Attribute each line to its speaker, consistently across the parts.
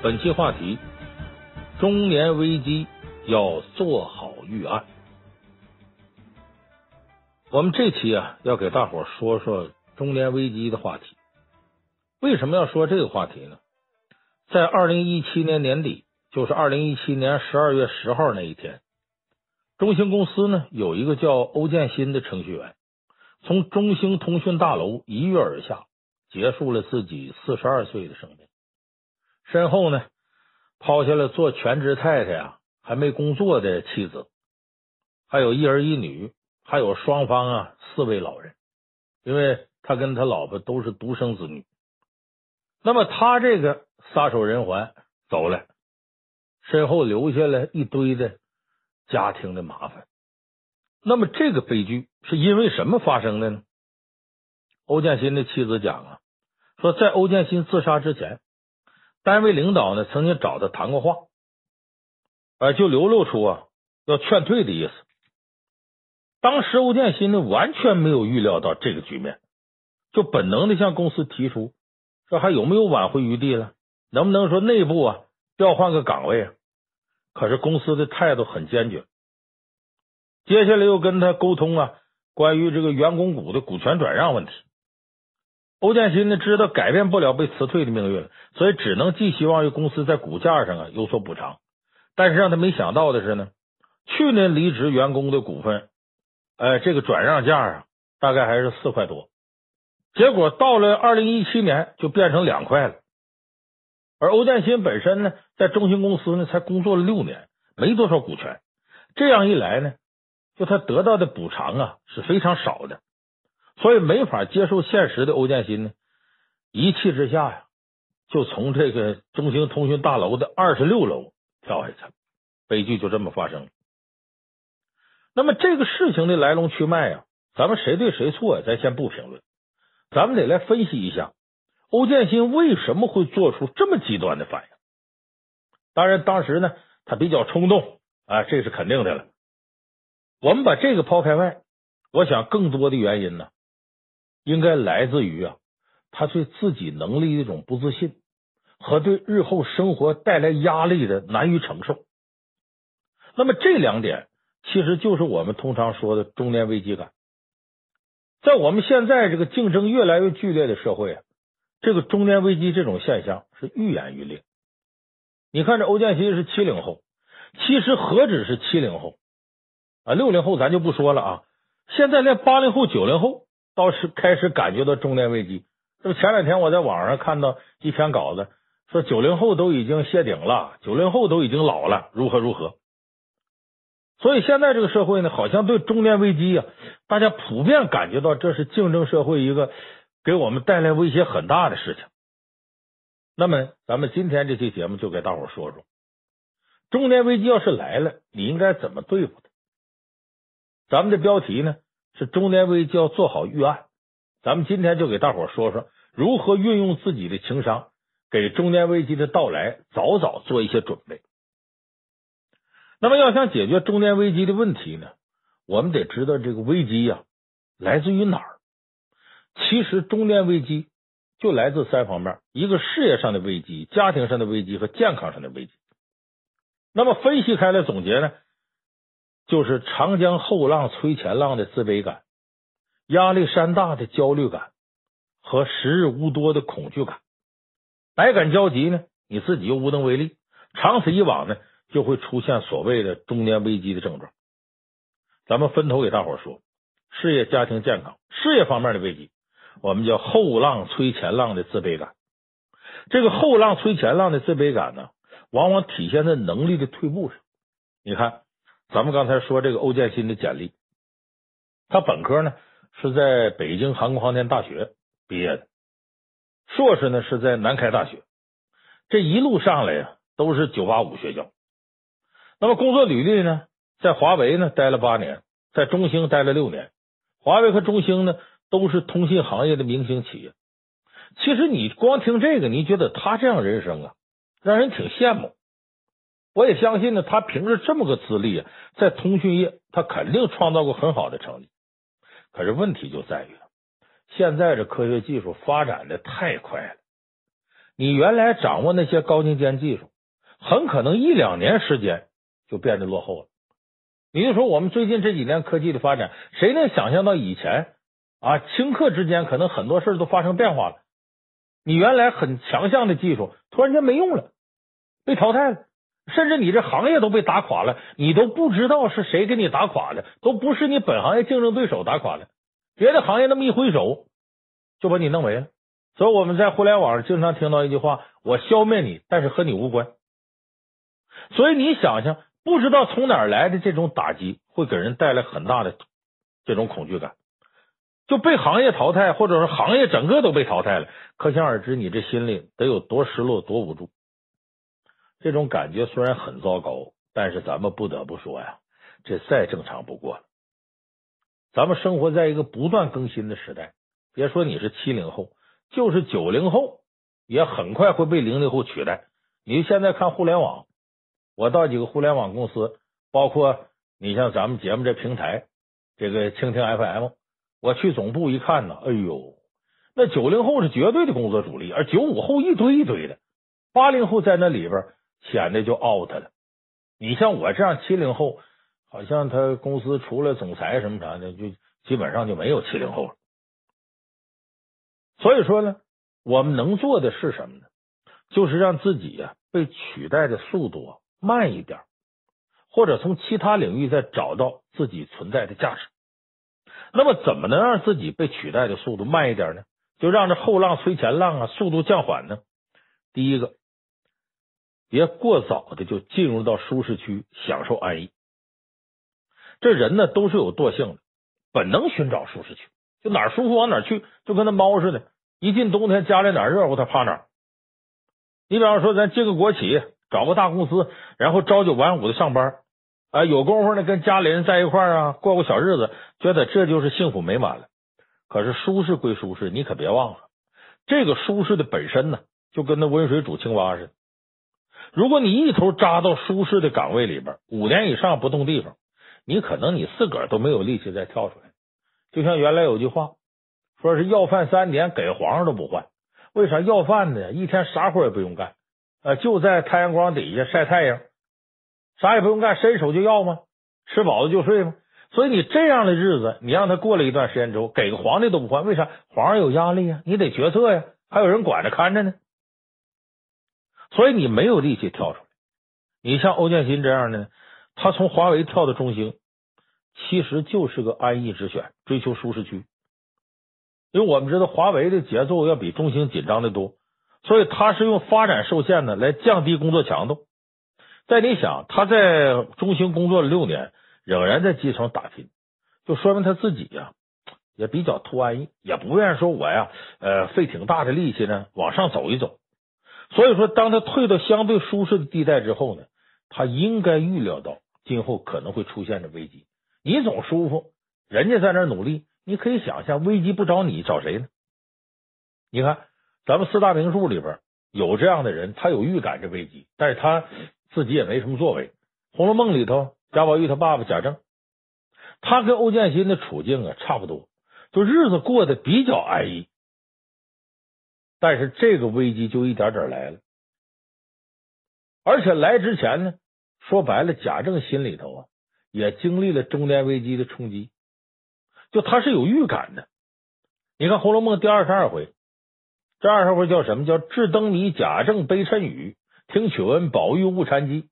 Speaker 1: 本期话题：中年危机要做好预案。我们这期啊，要给大伙说说中年危机的话题。为什么要说这个话题呢？在二零一七年年底，就是二零一七年十二月十号那一天，中兴公司呢有一个叫欧建新的程序员，从中兴通讯大楼一跃而下，结束了自己四十二岁的生命。身后呢，抛下了做全职太太啊，还没工作的妻子，还有一儿一女，还有双方啊四位老人，因为他跟他老婆都是独生子女。那么他这个撒手人寰走了，身后留下了一堆的家庭的麻烦。那么这个悲剧是因为什么发生的呢？欧建新的妻子讲啊，说在欧建新自杀之前。单位领导呢，曾经找他谈过话，呃，就流露出啊要劝退的意思。当时欧建新呢，完全没有预料到这个局面，就本能的向公司提出说还有没有挽回余地了，能不能说内部啊调换个岗位啊？可是公司的态度很坚决。接下来又跟他沟通啊，关于这个员工股的股权转让问题。欧建新呢，知道改变不了被辞退的命运，所以只能寄希望于公司在股价上啊有所补偿。但是让他没想到的是呢，去年离职员工的股份，呃，这个转让价啊大概还是四块多，结果到了二零一七年就变成两块了。而欧建新本身呢，在中兴公司呢才工作了六年，没多少股权，这样一来呢，就他得到的补偿啊是非常少的。所以没法接受现实的欧建新呢，一气之下呀，就从这个中兴通讯大楼的二十六楼跳下去了，悲剧就这么发生了。那么这个事情的来龙去脉呀，咱们谁对谁错？咱先不评论，咱们得来分析一下欧建新为什么会做出这么极端的反应。当然，当时呢，他比较冲动啊，这是肯定的了。我们把这个抛开外，我想更多的原因呢。应该来自于啊，他对自己能力的一种不自信，和对日后生活带来压力的难于承受。那么这两点其实就是我们通常说的中年危机感。在我们现在这个竞争越来越剧烈的社会啊，这个中年危机这种现象是愈演愈烈。你看这欧建新是七零后，其实何止是七零后啊，六零后咱就不说了啊，现在连八零后、九零后。倒是开始感觉到中年危机。这不前两天我在网上看到一篇稿子，说九零后都已经谢顶了，九零后都已经老了，如何如何。所以现在这个社会呢，好像对中年危机呀，大家普遍感觉到这是竞争社会一个给我们带来威胁很大的事情。那么，咱们今天这期节目就给大伙说说，中年危机要是来了，你应该怎么对付它？咱们的标题呢？是中年危机要做好预案，咱们今天就给大伙说说如何运用自己的情商，给中年危机的到来早早做一些准备。那么，要想解决中年危机的问题呢，我们得知道这个危机呀来自于哪儿。其实，中年危机就来自三方面：一个事业上的危机、家庭上的危机和健康上的危机。那么，分析开来总结呢？就是长江后浪推前浪的自卑感，压力山大的焦虑感和时日无多的恐惧感，百感交集呢，你自己又无能为力，长此以往呢，就会出现所谓的中年危机的症状。咱们分头给大伙说，事业、家庭、健康。事业方面的危机，我们叫后浪催前浪的自卑感。这个后浪催前浪的自卑感呢，往往体现在能力的退步上。你看。咱们刚才说这个欧建新的简历，他本科呢是在北京航空航天大学毕业的，硕士呢是在南开大学，这一路上来呀都是九八五学校。那么工作履历呢，在华为呢待了八年，在中兴待了六年，华为和中兴呢都是通信行业的明星企业。其实你光听这个，你觉得他这样人生啊，让人挺羡慕。我也相信呢，他凭着这么个资历啊，在通讯业他肯定创造过很好的成绩。可是问题就在于，现在这科学技术发展的太快了，你原来掌握那些高精尖技术，很可能一两年时间就变得落后了。你就说我们最近这几年科技的发展，谁能想象到以前啊，顷刻之间可能很多事都发生变化了？你原来很强项的技术，突然间没用了，被淘汰了，甚至你这行业都被打垮了，你都不知道是谁给你打垮的，都不是你本行业竞争对手打垮的，别的行业那么一挥手就把你弄没了。所以我们在互联网上经常听到一句话：“我消灭你，但是和你无关。”所以你想想，不知道从哪儿来的这种打击，会给人带来很大的这种恐惧感。就被行业淘汰，或者说行业整个都被淘汰了，可想而知，你这心里得有多失落、多无助。这种感觉虽然很糟糕，但是咱们不得不说呀，这再正常不过了。咱们生活在一个不断更新的时代，别说你是七零后，就是九零后，也很快会被零零后取代。你现在看互联网，我到几个互联网公司，包括你像咱们节目这平台，这个蜻蜓 FM。我去总部一看呢，哎呦，那九零后是绝对的工作主力，而九五后一堆一堆的，八零后在那里边显得就 out 了。你像我这样七零后，好像他公司除了总裁什么啥的，就基本上就没有七零后了。所以说呢，我们能做的是什么呢？就是让自己呀被取代的速度慢一点，或者从其他领域再找到自己存在的价值。那么，怎么能让自己被取代的速度慢一点呢？就让这后浪催前浪啊，速度降缓呢？第一个，别过早的就进入到舒适区，享受安逸。这人呢，都是有惰性的，本能寻找舒适区，就哪儿舒服往哪儿去，就跟那猫似的，一进冬天家里哪热乎，他趴哪。你比方说，咱进个国企，找个大公司，然后朝九晚五的上班。啊，有功夫呢，跟家里人在一块儿啊，过过小日子，觉得这就是幸福美满了。可是舒适归舒适，你可别忘了，这个舒适的本身呢，就跟那温水煮青蛙似的。如果你一头扎到舒适的岗位里边，五年以上不动地方，你可能你自个儿都没有力气再跳出来。就像原来有句话，说是要饭三年给皇上都不换。为啥要饭呢？一天啥活也不用干，呃，就在太阳光底下晒太阳。啥也不用干，伸手就要吗？吃饱了就睡吗？所以你这样的日子，你让他过了一段时间之后，给个皇帝都不换，为啥？皇上有压力呀，你得决策呀，还有人管着看着呢。所以你没有力气跳出来。你像欧建新这样呢，他从华为跳到中兴，其实就是个安逸之选，追求舒适区。因为我们知道华为的节奏要比中兴紧张的多，所以他是用发展受限呢来降低工作强度。但你想，他在中兴工作了六年，仍然在基层打拼，就说明他自己呀也比较图安逸，也不愿意说我呀，呃，费挺大的力气呢往上走一走。所以说，当他退到相对舒适的地带之后呢，他应该预料到今后可能会出现的危机。你总舒服，人家在那努力，你可以想象，危机不找你找谁呢？你看，咱们四大名著里边有这样的人，他有预感这危机，但是他。自己也没什么作为，《红楼梦》里头，贾宝玉他爸爸贾政，他跟欧建新的处境啊差不多，就日子过得比较安逸。但是这个危机就一点点来了，而且来之前呢，说白了，贾政心里头啊也经历了中年危机的冲击，就他是有预感的。你看《红楼梦》第二十二回，这二十回叫什么？叫智灯谜，贾政悲谶语。听曲闻，宝玉误禅机，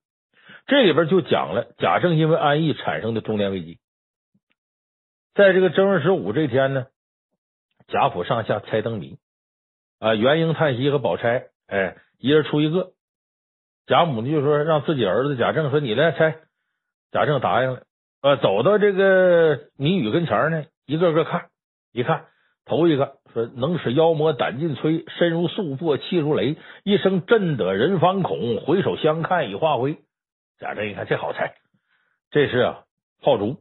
Speaker 1: 这里边就讲了贾政因为安逸产生的中年危机。在这个正月十五这天呢，贾府上下猜灯谜啊，元婴、叹息和宝钗，哎，一人出一个。贾母呢就说让自己儿子贾政说你来猜，贾政答应了。呃，走到这个谜语跟前呢，一个个看，一看头一个。说能使妖魔胆尽摧，身如素帛气如雷，一声震得人方恐，回首相看已化灰。贾政一看这好猜，这是啊炮竹。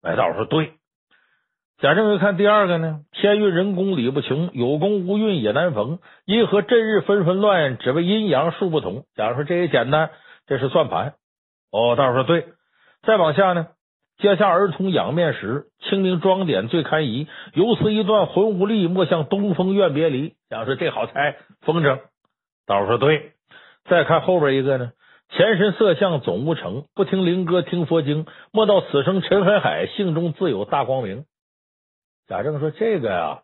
Speaker 1: 白道说对。贾政又看第二个呢，天运人功理不穷，有功无运也难逢，因何阵日纷纷乱，只为阴阳数不同。贾政说这也简单，这是算盘。哦，道说对。再往下呢？阶下儿童仰面时，清明妆点最堪宜。由此一段浑无力，莫向东风怨别离。假如说这好猜，风筝。大伙说对。再看后边一个呢，前身色相总无成，不听灵歌听佛经，莫道此生尘很海，性中自有大光明。贾政说这个呀，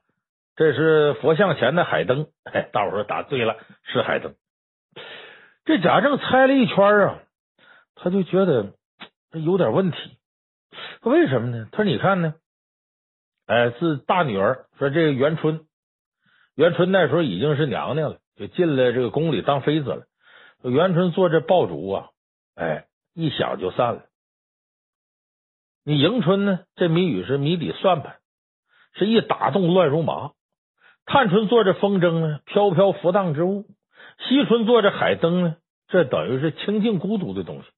Speaker 1: 这是佛像前的海灯。哎，大伙说答对了，是海灯。这贾政猜了一圈啊，他就觉得这有点问题。为什么呢？他说你看呢，哎，是大女儿说这个元春，元春那时候已经是娘娘了，就进了这个宫里当妃子了。元春做这爆竹啊，哎，一响就散了。你迎春呢，这谜语是谜底算盘，是一打动乱如麻。探春做这风筝呢，飘飘浮荡之物。惜春做这海灯呢，这等于是清净孤独的东西。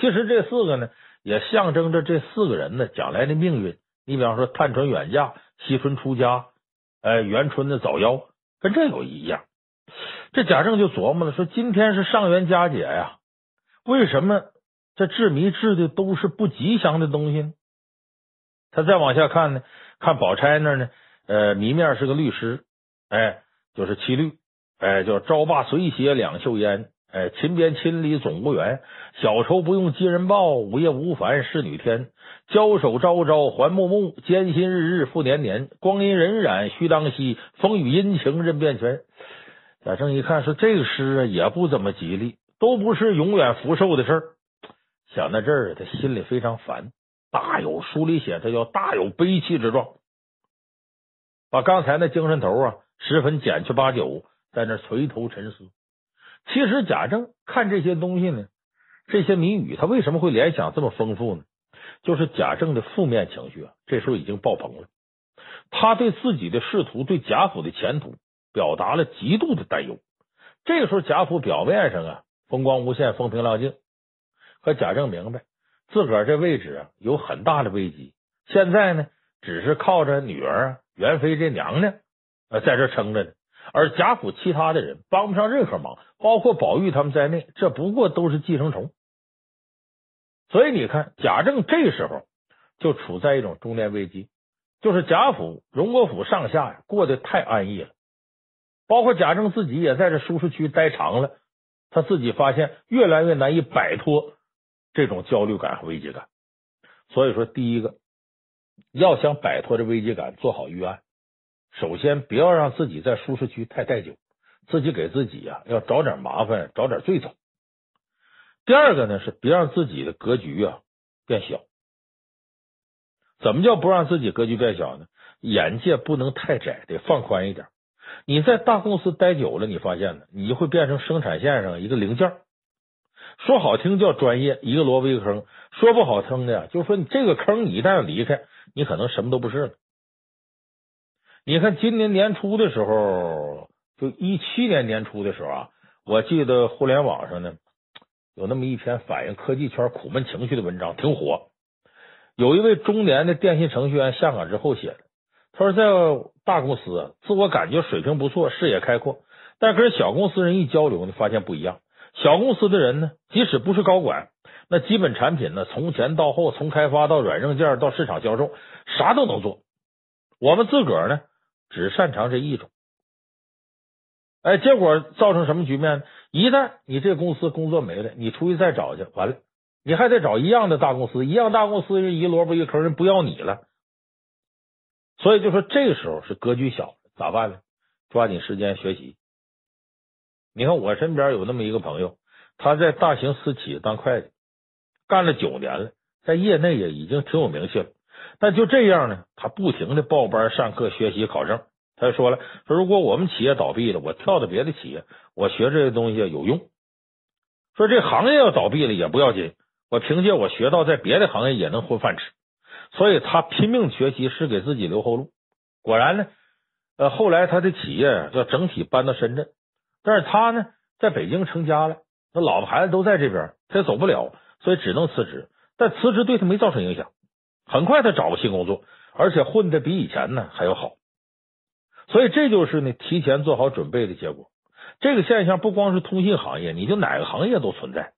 Speaker 1: 其实这四个呢，也象征着这四个人呢将来的命运。你比方说，探春远嫁，惜春出家，哎，元春的早夭，跟这有一样。这贾政就琢磨了，说今天是上元佳节呀，为什么这治谜治的都是不吉祥的东西呢？他再往下看呢，看宝钗那呢，呃，谜面是个律诗，哎，就是七律，哎，叫朝罢随歇两袖烟，哎，勤鞭千里总无缘，小愁不用寄人报，午夜无烦侍女天，交手朝朝还暮暮，艰辛日日复年年，光阴荏苒须当惜，风雨阴晴任变迁。贾政一看，说这个诗啊也不怎么吉利，都不是永远福寿的事儿。想到这儿，他心里非常烦，大有书里写他叫大有悲戚之状，把刚才那精神头啊十分减去八九，在那垂头沉思。其实贾政看这些东西呢，这些谜语，他为什么会联想这么丰富呢？就是贾政的负面情绪啊，这时候已经爆棚了。他对自己的仕途，对贾府的前途。表达了极度的担忧。这个时候，贾府表面上啊风光无限、风平浪静，可贾政明白自个儿这位置啊有很大的危机。现在呢，只是靠着女儿元妃这娘娘呃在这撑着呢，而贾府其他的人帮不上任何忙，包括宝玉他们在内，这不过都是寄生虫。所以你看，贾政这时候就处在一种中年危机，就是贾府、荣国府上下呀过得太安逸了。包括贾政自己也在这舒适区待长了，他自己发现越来越难以摆脱这种焦虑感和危机感。所以说，第一个要想摆脱这危机感，做好预案。首先，不要让自己在舒适区太待久，自己给自己呀要找点麻烦，找点罪走。第二个呢，是别让自己的格局啊变小。怎么叫不让自己格局变小呢？眼界不能太窄，得放宽一点。你在大公司待久了，你发现呢，你就会变成生产线上一个零件。说好听叫专业，一个萝卜一个坑；说不好听的，就是说你这个坑，你一旦离开，你可能什么都不是了。你看今年年初的时候，就一七年年初的时候啊，我记得互联网上呢有那么一篇反映科技圈苦闷情绪的文章，挺火。有一位中年的电信程序员下岗之后写的。他说，在大公司，自我感觉水平不错，视野开阔，但跟小公司人一交流呢，发现不一样。小公司的人呢，即使不是高管，那基本产品呢，从前到后，从开发到软硬件到市场销售，啥都能做。我们自个儿呢，只擅长这一种。哎，结果造成什么局面呢？一旦你这公司工作没了，你出去再找去，完了，你还得找一样的大公司，一样大公司人一萝卜一坑，人不要你了。所以就说这个时候是格局小，咋办呢？抓紧时间学习。你看我身边有那么一个朋友，他在大型私企当会计，干了九年了，在业内也已经挺有名气了。但就这样呢，他不停的报班上课学习考证。他就说了，说如果我们企业倒闭了，我跳到别的企业，我学这些东西有用。说这行业要倒闭了也不要紧，我凭借我学到，在别的行业也能混饭吃。所以他拼命学习，是给自己留后路。果然呢，呃，后来他的企业要整体搬到深圳，但是他呢，在北京成家了，那老婆孩子都在这边，他也走不了，所以只能辞职。但辞职对他没造成影响，很快他找个新工作，而且混的比以前呢还要好。所以这就是呢，提前做好准备的结果。这个现象不光是通信行业，你就哪个行业都存在。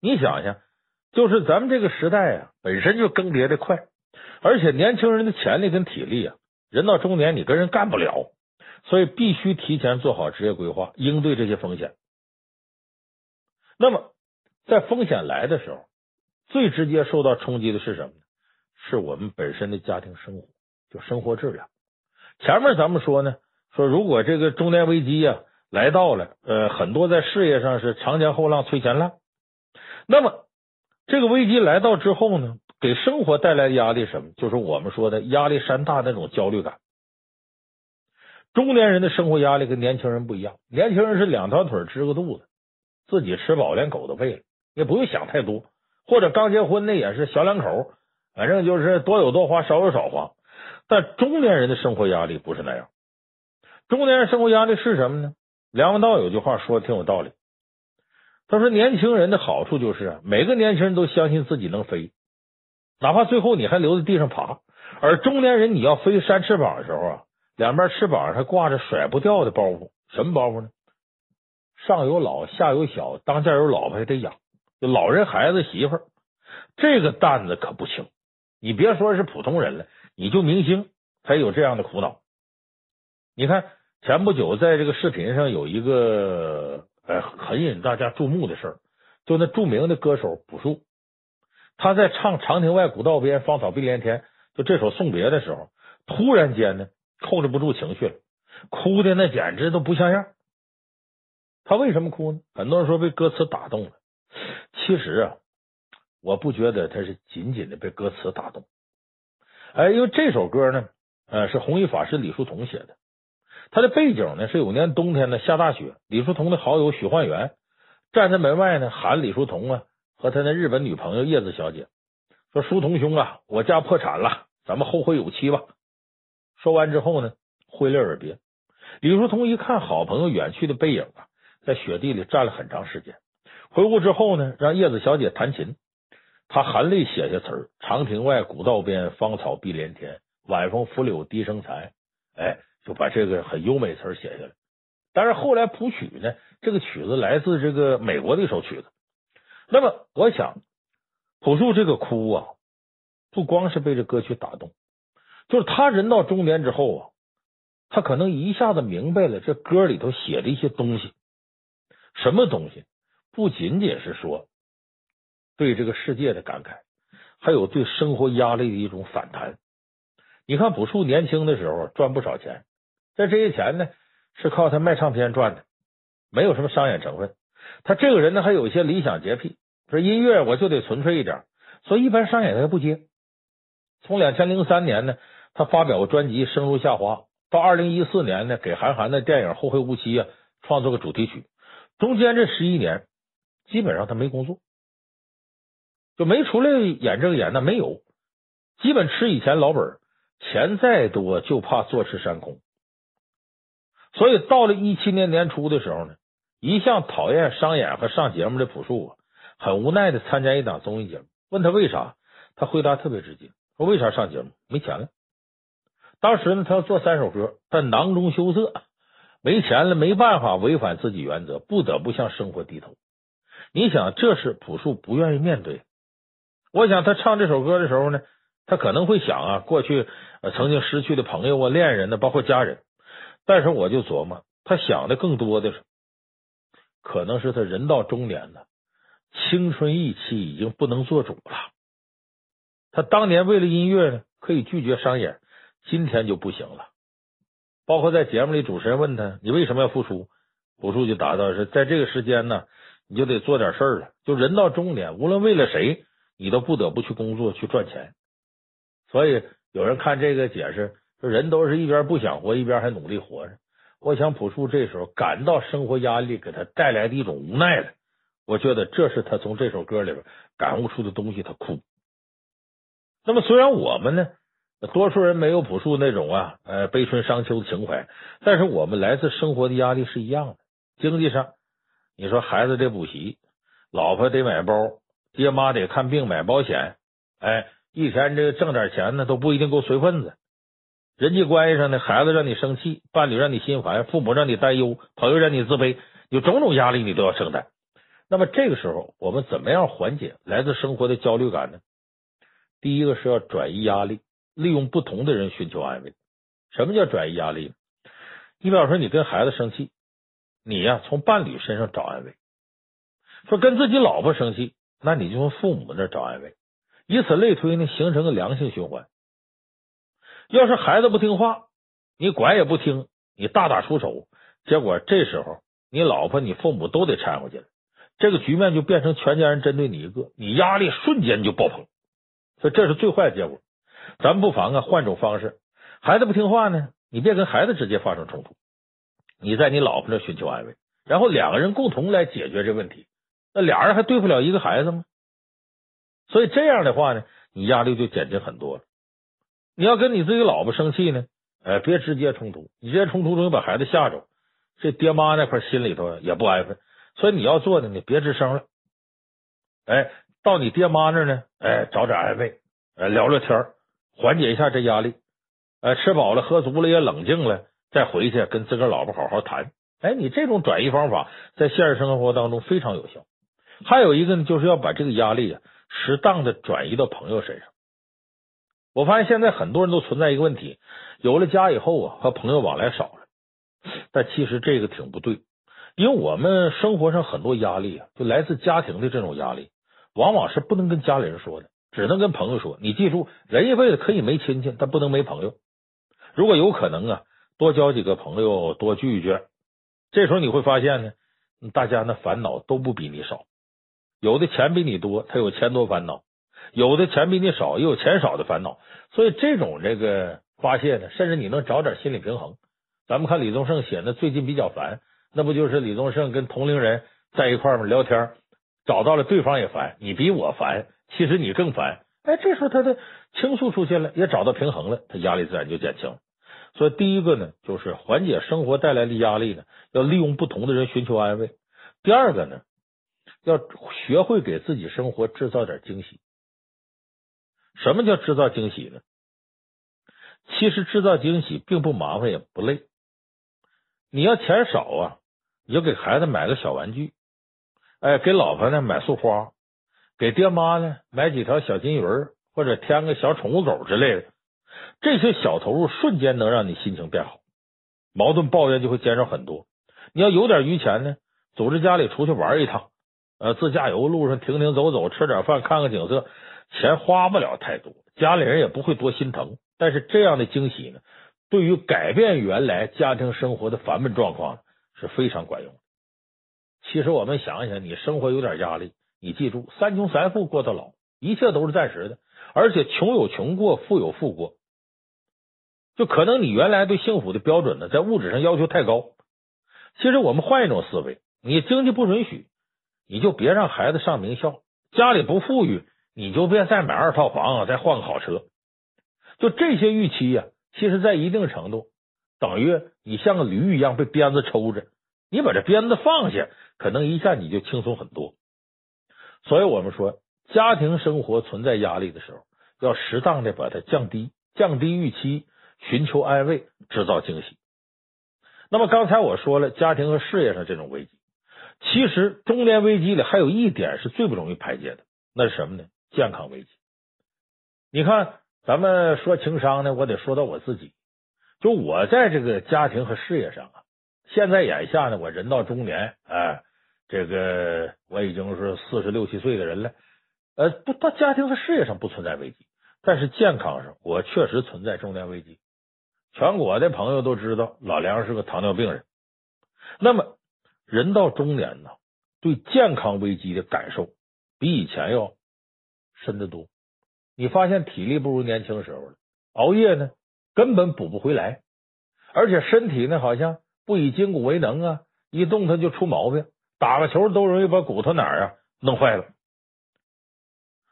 Speaker 1: 你想想。就是咱们这个时代啊，本身就更迭的快，而且年轻人的潜力跟体力啊，人到中年你跟人干不了，所以必须提前做好职业规划，应对这些风险。那么，在风险来的时候，最直接受到冲击的是什么呢？是我们本身的家庭生活，就生活质量。前面咱们说呢，说如果这个中年危机呀、来到了，呃，很多在事业上是长江后浪推前浪。那么，这个危机来到之后呢，给生活带来的压力什么？就是我们说的压力山大那种焦虑感。中年人的生活压力跟年轻人不一样，年轻人是两条腿支个肚子，自己吃饱连狗都喂了，也不用想太多。或者刚结婚那也是小两口，反正就是多有多花，少有少花。但中年人的生活压力不是那样。中年人生活压力是什么呢？梁文道有句话说的挺有道理，他说年轻人的好处就是每个年轻人都相信自己能飞，哪怕最后你还留在地上爬。而中年人你要飞扇翅膀的时候啊。两边翅膀还挂着甩不掉的包袱，什么包袱呢？上有老，下有小，当家有老婆还得养，老人、孩子、媳妇儿，这个担子可不轻。你别说是普通人了，你就明星才有这样的苦恼。你看前不久在这个视频上有一个呃很引大家注目的事儿，就那著名的歌手朴树，他在唱《长亭外，古道边，芳草碧连天》就这首送别的时候，突然间呢。控制不住情绪了，哭的那简直都不像样。他为什么哭呢？很多人说被歌词打动了。其实啊，我不觉得他是仅仅的被歌词打动。哎，因为这首歌呢，呃，是弘一法师李叔同写的。他的背景呢，是有年冬天呢下大雪，李叔同的好友许焕元站在门外呢喊李叔同啊和他那日本女朋友叶子小姐说：“叔同兄啊，我家破产了，咱们后会有期吧。”说完之后呢，挥泪而别。李叔同一看好朋友远去的背影啊，在雪地里站了很长时间。回屋之后呢，让叶子小姐弹琴，他含泪写下词儿：“长亭外，古道边，芳草碧连天，晚风拂柳笛声残。”哎，就把这个很优美词写下来。但是后来谱曲呢，这个曲子来自这个美国的一首曲子。那么，我想朴树这个哭啊，不光是被这歌曲打动。就是他人到中年之后啊，他可能一下子明白了这歌里头写的一些东西。什么东西？不仅仅是说对这个世界的感慨，还有对生活压力的一种反弹。你看朴树年轻的时候赚不少钱，但这些钱呢是靠他卖唱片赚的，没有什么商业成分。他这个人呢还有一些理想洁癖，说音乐我就得纯粹一点，所以一般商演他不接。从两千零三年呢。他发表过专辑《生如夏花》，到二零一四年呢，给韩寒的电影《后会无期》啊创作个主题曲。中间这十一年，基本上他没工作，就没出来演这个演那没有，基本吃以前老本，钱再多就怕坐吃山空。所以到了一七年年初的时候呢，一向讨厌商演和上节目的朴树啊，很无奈的参加一档综艺节目，问他为啥，他回答特别直接，说为啥上节目？没钱了。当时呢，他要做三首歌，但囊中羞涩，没钱了，没办法违反自己原则，不得不向生活低头。你想，这是朴树不愿意面对。我想他唱这首歌的时候呢，他可能会想啊，过去曾经失去的朋友啊、恋人呢，包括家人。但是我就琢磨，他想的更多的是，可能是他人到中年了，青春意气已经不能做主了。他当年为了音乐呢，可以拒绝商演。今天就不行了，包括在节目里，主持人问他：“你为什么要复出？”朴树就答道：“是在这个时间呢，你就得做点事儿了。就人到中年，无论为了谁，你都不得不去工作去赚钱。所以有人看这个解释，说人都是一边不想活，一边还努力活着。我想朴树这时候感到生活压力给他带来的一种无奈了。我觉得这是他从这首歌里边感悟出的东西。他哭。那么虽然我们呢。多数人没有朴树那种啊，呃，悲春伤秋的情怀，但是我们来自生活的压力是一样的。经济上，你说孩子得补习，老婆得买包，爹妈得看病买保险，哎，一天这个挣点钱呢都不一定够随份子。人际关系上呢，孩子让你生气，伴侣让你心烦，父母让你担忧，朋友让你自卑，有种种压力你都要承担。那么这个时候，我们怎么样缓解来自生活的焦虑感呢？第一个是要转移压力。利用不同的人寻求安慰。什么叫转移压力？你比方说，你跟孩子生气，你呀从伴侣身上找安慰；说跟自己老婆生气，那你就从父母那找安慰。以此类推呢，形成个良性循环。要是孩子不听话，你管也不听，你大打出手，结果这时候你老婆、你父母都得掺和进来，这个局面就变成全家人针对你一个，你压力瞬间就爆棚。所以这是最坏的结果。咱不妨啊换种方式，孩子不听话呢，你别跟孩子直接发生冲突，你在你老婆那寻求安慰，然后两个人共同来解决这问题。那俩人还对不了一个孩子吗？所以这样的话呢，你压力就减轻很多了。你要跟你自己老婆生气呢，哎，别直接冲突，你直接冲突容易把孩子吓着，这爹妈那块心里头也不安分。所以你要做的，你别吱声了，哎，到你爹妈那呢，哎，找点安慰，哎，聊聊天儿。缓解一下这压力，呃，吃饱了喝足了也冷静了，再回去跟自个儿老婆好好谈。哎，你这种转移方法在现实生活当中非常有效。还有一个呢，就是要把这个压力啊适当的转移到朋友身上。我发现现在很多人都存在一个问题，有了家以后啊，和朋友往来少了。但其实这个挺不对，因为我们生活上很多压力啊，就来自家庭的这种压力，往往是不能跟家里人说的。只能跟朋友说，你记住，人一辈子可以没亲戚，但不能没朋友。如果有可能啊，多交几个朋友，多聚一聚。这时候你会发现呢，大家那烦恼都不比你少。有的钱比你多，他有钱多烦恼；有的钱比你少，也有钱少的烦恼。所以这种这个发泄呢，甚至你能找点心理平衡。咱们看李宗盛写的最近比较烦，那不就是李宗盛跟同龄人在一块儿聊天，找到了对方也烦，你比我烦。其实你更烦，哎，这时候他的倾诉出现了，也找到平衡了，他压力自然就减轻了。所以第一个呢，就是缓解生活带来的压力呢，要利用不同的人寻求安慰。第二个呢，要学会给自己生活制造点惊喜。什么叫制造惊喜呢？其实制造惊喜并不麻烦也不累。你要钱少啊，你就给孩子买个小玩具，哎，给老婆呢买束花。给爹妈呢买几条小金鱼儿，或者添个小宠物狗之类的，这些小投入瞬间能让你心情变好，矛盾抱怨就会减少很多。你要有点余钱呢，组织家里出去玩一趟，呃，自驾游路上停停走走，吃点饭，看看景色，钱花不了太多，家里人也不会多心疼。但是这样的惊喜呢，对于改变原来家庭生活的烦闷状况是非常管用。其实我们想一想，你生活有点压力。你记住，三穷三富过到老，一切都是暂时的，而且穷有穷过，富有富过。就可能你原来对幸福的标准呢，在物质上要求太高。其实我们换一种思维，你经济不允许，你就别让孩子上名校；家里不富裕，你就别再买二套房，再换个好车。就这些预期呀，其实在一定程度等于你像个驴一样被鞭子抽着，你把这鞭子放下，可能一下你就轻松很多。所以我们说，家庭生活存在压力的时候，要适当的把它降低，降低预期，寻求安慰，制造惊喜。那么刚才我说了，家庭和事业上这种危机，其实中年危机里还有一点是最不容易排解的，那是什么呢？健康危机。你看，咱们说情商呢，我得说到我自己，就我在这个家庭和事业上啊，现在眼下呢，我人到中年，哎。这个我已经是四十六七岁的人了，呃，不到家庭和事业上不存在危机，但是健康上我确实存在中年危机。全国的朋友都知道老梁是个糖尿病人，那么人到中年呢，对健康危机的感受比以前要深得多。你发现体力不如年轻时候了，熬夜呢根本补不回来，而且身体呢好像不以筋骨为能啊，一动它就出毛病。打个球都容易把骨头哪儿啊弄坏了，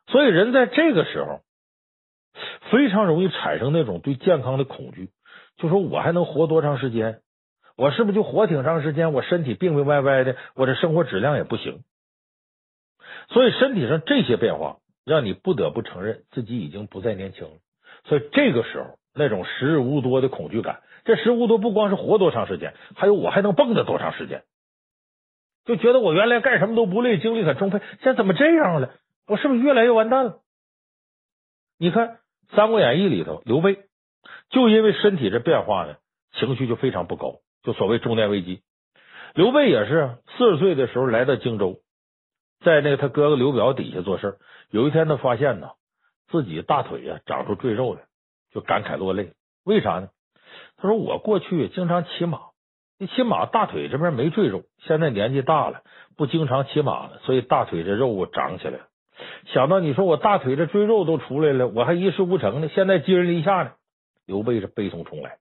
Speaker 1: 所以人在这个时候非常容易产生那种对健康的恐惧，就说我还能活多长时间？我是不是就活挺长时间？我身体病病歪歪的，我这生活质量也不行。所以身体上这些变化，让你不得不承认自己已经不再年轻了。所以这个时候那种时日无多的恐惧感，这时日无多不光是活多长时间，还有我还能蹦辄多长时间。就觉得我原来干什么都不累，精力很充沛，现在怎么这样了？我是不是越来越完蛋了？你看《三国演义》里头，刘备就因为身体这变化呢，情绪就非常不高。就所谓中年危机。刘备也是四十岁的时候来到荆州，在那个他哥哥刘表底下做事。有一天他发现呢，自己大腿呀长出赘肉来，就感慨落泪。为啥呢？他说：“我过去经常骑马，一骑马大腿这边没赘肉，现在年纪大了，不经常骑马了，所以大腿这肉长起来了。想到你说我大腿这赘肉都出来了，我还一事无成呢，现在寄人篱下呢。”刘备是悲从中来。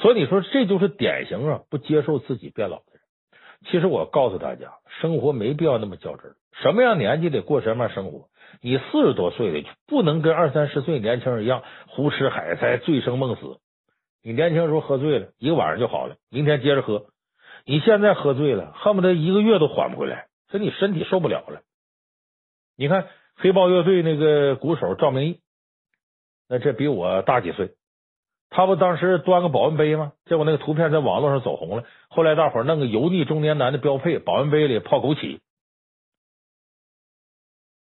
Speaker 1: 所以你说这就是典型啊，不接受自己变老的人。其实我告诉大家，生活没必要那么较真，什么样年纪得过什么样生活。你四十多岁了，就不能跟二三十岁年轻人一样胡吃海塞、醉生梦死。你年轻时候喝醉了，一个晚上就好了，明天接着喝。你现在喝醉了，恨不得一个月都缓不回来，所以你身体受不了了。你看黑豹乐队那个鼓手赵明义，那这比我大几岁。他不当时端个保温杯吗？结果那个图片在网络上走红了。后来大伙弄个油腻中年男的标配，保温杯里泡枸杞。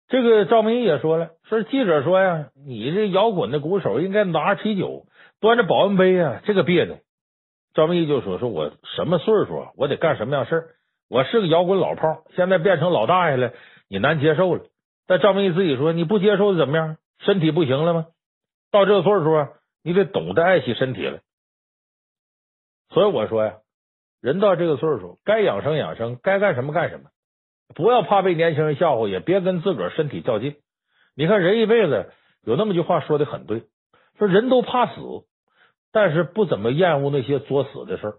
Speaker 1: 这个赵明义也说了，说记者说呀，你这摇滚的鼓手应该拿起酒，端着保温杯呀，这个别扭。赵明义就说：“说我什么岁数啊？我得干什么样事儿？我是个摇滚老炮，现在变成老大爷了，你难接受了。”但赵明义自己说：“你不接受怎么样？身体不行了吗？到这个岁数啊。”你得懂得爱惜身体了，所以我说呀，人到这个岁数，该养生养生，该干什么干什么，不要怕被年轻人笑话，也别跟自个儿身体较劲。你看人一辈子有那么句话说的很对，说人都怕死，但是不怎么厌恶那些作死的事儿。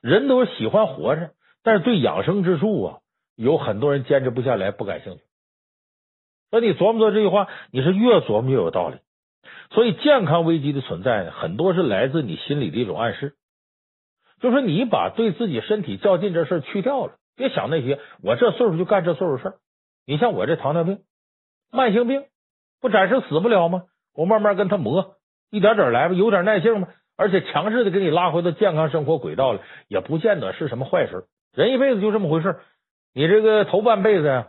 Speaker 1: 人都喜欢活着，但是对养生之术啊，有很多人坚持不下来，不感兴趣。那你琢磨琢磨这句话，你是越琢磨越有道理。所以，健康危机的存在呢，很多是来自你心里的一种暗示，就是你把对自己身体较劲这事去掉了，别想那些我这岁数就干这岁数事儿。你像我这糖尿病、慢性病，不暂时死不了吗？我慢慢跟他磨，一点点来吧，有点耐性吧。而且强制的给你拉回到健康生活轨道了，也不见得是什么坏事。人一辈子就这么回事，你这个头半辈子呀，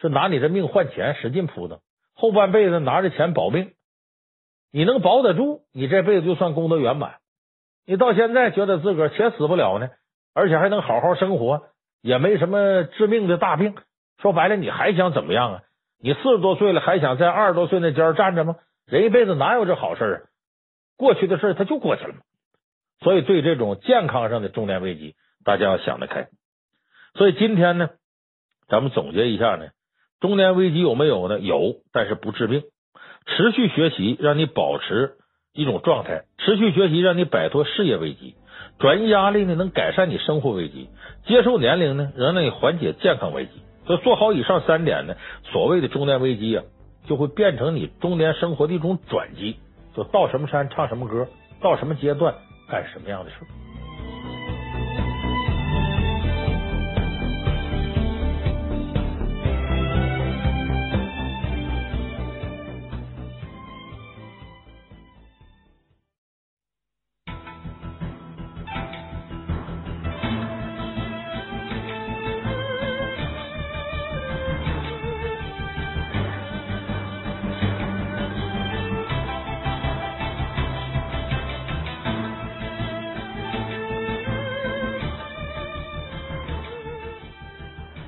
Speaker 1: 是拿你的命换钱，使劲扑腾；后半辈子拿着钱保命。你能保得住，你这辈子就算功德圆满。你到现在觉得自个儿且死不了呢，而且还能好好生活，也没什么致命的大病。说白了，你还想怎么样啊？你四十多岁了，还想在二十多岁那尖站着吗？人一辈子哪有这好事啊？过去的事他就过去了嘛。所以，对这种健康上的中年危机，大家要想得开。所以今天呢，咱们总结一下呢，中年危机有没有呢？有，但是不致命。持续学习让你保持一种状态，持续学习让你摆脱事业危机，转移压力呢能改善你生活危机，接受年龄呢能让你缓解健康危机。所以做好以上三点呢，所谓的中年危机啊，就会变成你中年生活的一种转机。就到什么山唱什么歌，到什么阶段干什么样的事。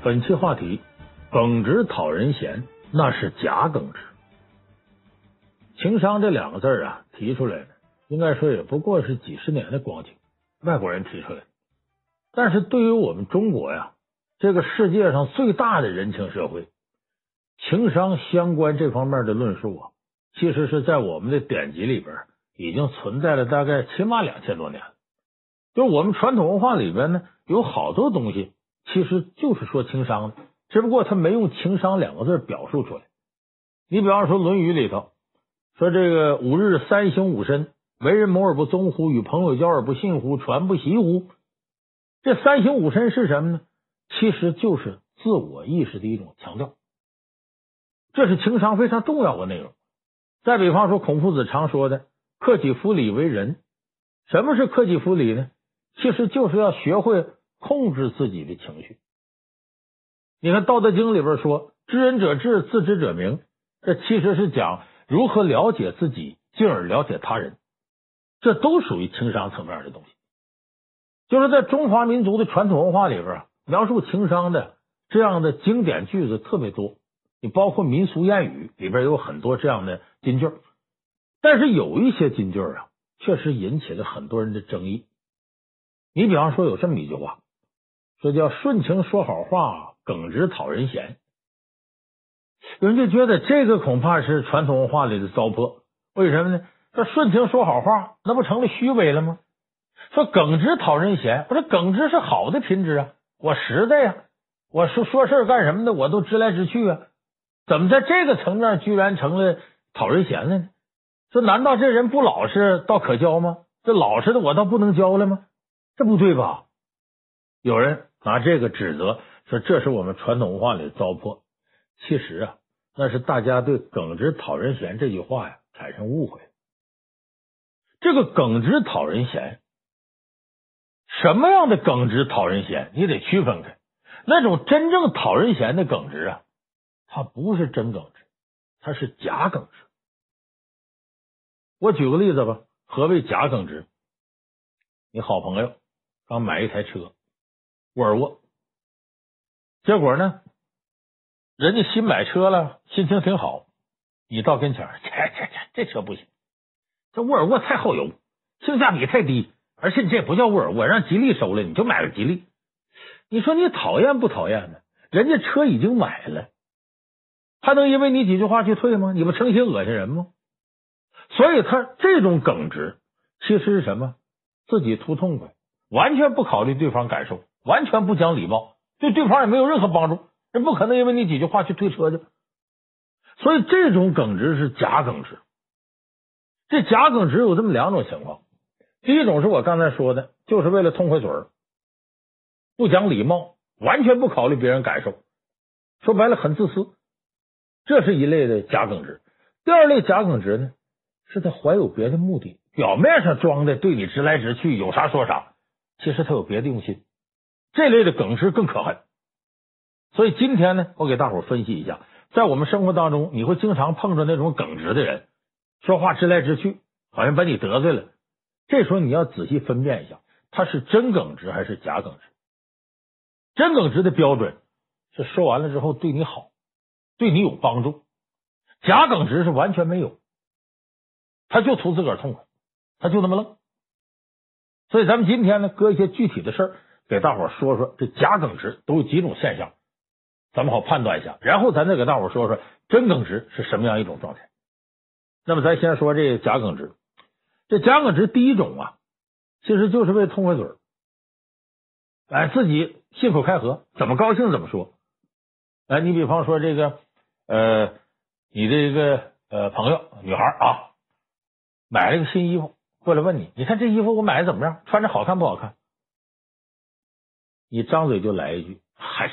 Speaker 1: 本期话题：耿直讨人嫌，那是假耿直。情商这两个字啊，提出来的应该说也不过是几十年的光景，外国人提出来的。但是对于我们中国呀，这个世界上最大的人情社会，情商相关这方面的论述啊，其实是在我们的典籍里边已经存在了大概起码两千多年了。就我们传统文化里边呢，有好多东西。其实就是说情商的，只不过他没用情商两个字表述出来。你比方说《论语》里头说这个吾日三省吾身：为人谋而不忠乎？与朋友交而不信乎？传不习乎？这三省吾身是什么呢？其实就是自我意识的一种强调，这是情商非常重要的内容。再比方说，孔夫子常说的“克己复礼为仁”，什么是克己复礼呢？其实就是要学会。控制自己的情绪。你看《道德经》里边说：“知人者智，自知者明。”这其实是讲如何了解自己，进而了解他人。这都属于情商层面的东西。就是在中华民族的传统文化里边啊，描述情商的这样的经典句子特别多。你包括民俗谚语里边有很多这样的金句，但是有一些金句啊，确实引起了很多人的争议。你比方说有这么一句话，说叫“顺情说好话，耿直讨人嫌”。有人就觉得这个恐怕是传统文化里的糟粕。为什么呢？说顺情说好话，那不成了虚伪了吗？说耿直讨人嫌，不是耿直是好的品质啊，我实在呀，我说说事干什么的，我都直来直去啊。怎么在这个层面居然成了讨人嫌了呢？说难道这人不老实倒可交吗？这老实的我倒不能交了吗？这不对吧？有人拿这个指责说，这是我们传统文化里的糟粕。其实啊，那是大家对“耿直讨人嫌”这句话呀产生误会。这个“耿直讨人嫌”，什么样的耿直讨人嫌？你得区分开。那种真正讨人嫌的耿直啊。他不是真耿直，他是假耿直。我举个例子吧，何谓假耿直？你好朋友刚买一台车，沃尔沃，结果呢，人家新买车了，心情挺好，你到跟前，这这这这车不行，这沃尔沃太耗油，性价比太低，而且你这也不叫沃尔沃，让吉利收了，你就买了吉利。你说你讨厌不讨厌呢？人家车已经买了。还能因为你几句话去退吗？你不成心恶心人吗？所以他这种耿直其实是什么？自己图痛快，完全不考虑对方感受，完全不讲礼貌，对对方也没有任何帮助。人不可能因为你几句话去退车去。所以这种耿直是假耿直。这假耿直有这么两种情况：第一种是我刚才说的，就是为了痛快嘴儿，不讲礼貌，完全不考虑别人感受，说白了很自私。这是一类的假耿直。第二类假耿直呢，是他怀有别的目的，表面上装的对你直来直去，有啥说啥，其实他有别的用心。这类的耿直更可恨。所以今天呢，我给大伙分析一下，在我们生活当中，你会经常碰着那种耿直的人，说话直来直去，好像把你得罪了。这时候你要仔细分辨一下，他是真耿直还是假耿直。真耿直的标准是说完了之后对你好。对你有帮助，假耿直是完全没有，他就图自个儿痛快，他就那么愣。所以咱们今天呢，搁一些具体的事儿给大伙说说，这假耿直都有几种现象，咱们好判断一下。然后咱再给大伙说说真耿直是什么样一种状态。那么咱先说这假耿直，这假耿直第一种啊，其实就是为痛快嘴儿，哎，自己信口开河，怎么高兴怎么说。哎，你比方说这个。呃，你的一个呃朋友女孩啊，买了个新衣服过来问你，你看这衣服我买的怎么样？穿着好看不好看？你张嘴就来一句，嗨，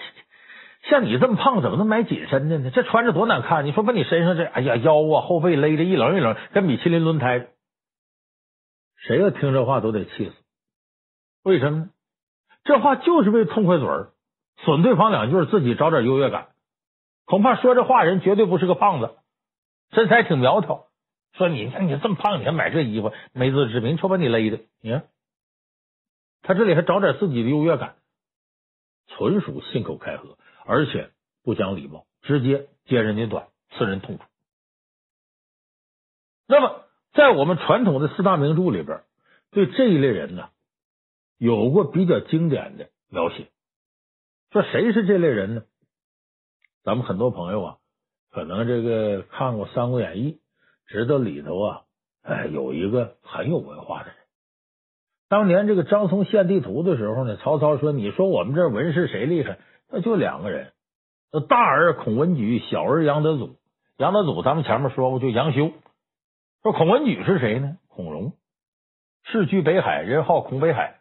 Speaker 1: 像你这么胖，怎么能买紧身的呢？这穿着多难看！你说把你身上这，哎呀，腰啊后背勒的一棱一棱，跟米其林轮胎。谁要听这话都得气死。为什么呢？这话就是为痛快嘴儿，损对方两句，自己找点优越感。恐怕说这话人绝对不是个胖子，身材挺苗条。说你看你这么胖，你还买这衣服，没自知之明，瞅把你勒的。你看他这里还找点自己的优越感，纯属信口开河，而且不讲礼貌，直接揭人家短，刺人痛处。那么，在我们传统的四大名著里边，对这一类人呢，有过比较经典的描写。说谁是这类人呢？咱们很多朋友啊，可能这个看过《三国演义》，知道里头啊，哎，有一个很有文化的。当年这个张松献地图的时候呢，曹操说：“你说我们这文士谁厉害？那就两个人，大儿孔文举，小儿杨德祖。杨德祖咱们前面说过，就杨修。说孔文举是谁呢？孔融，世居北海，人号孔北海。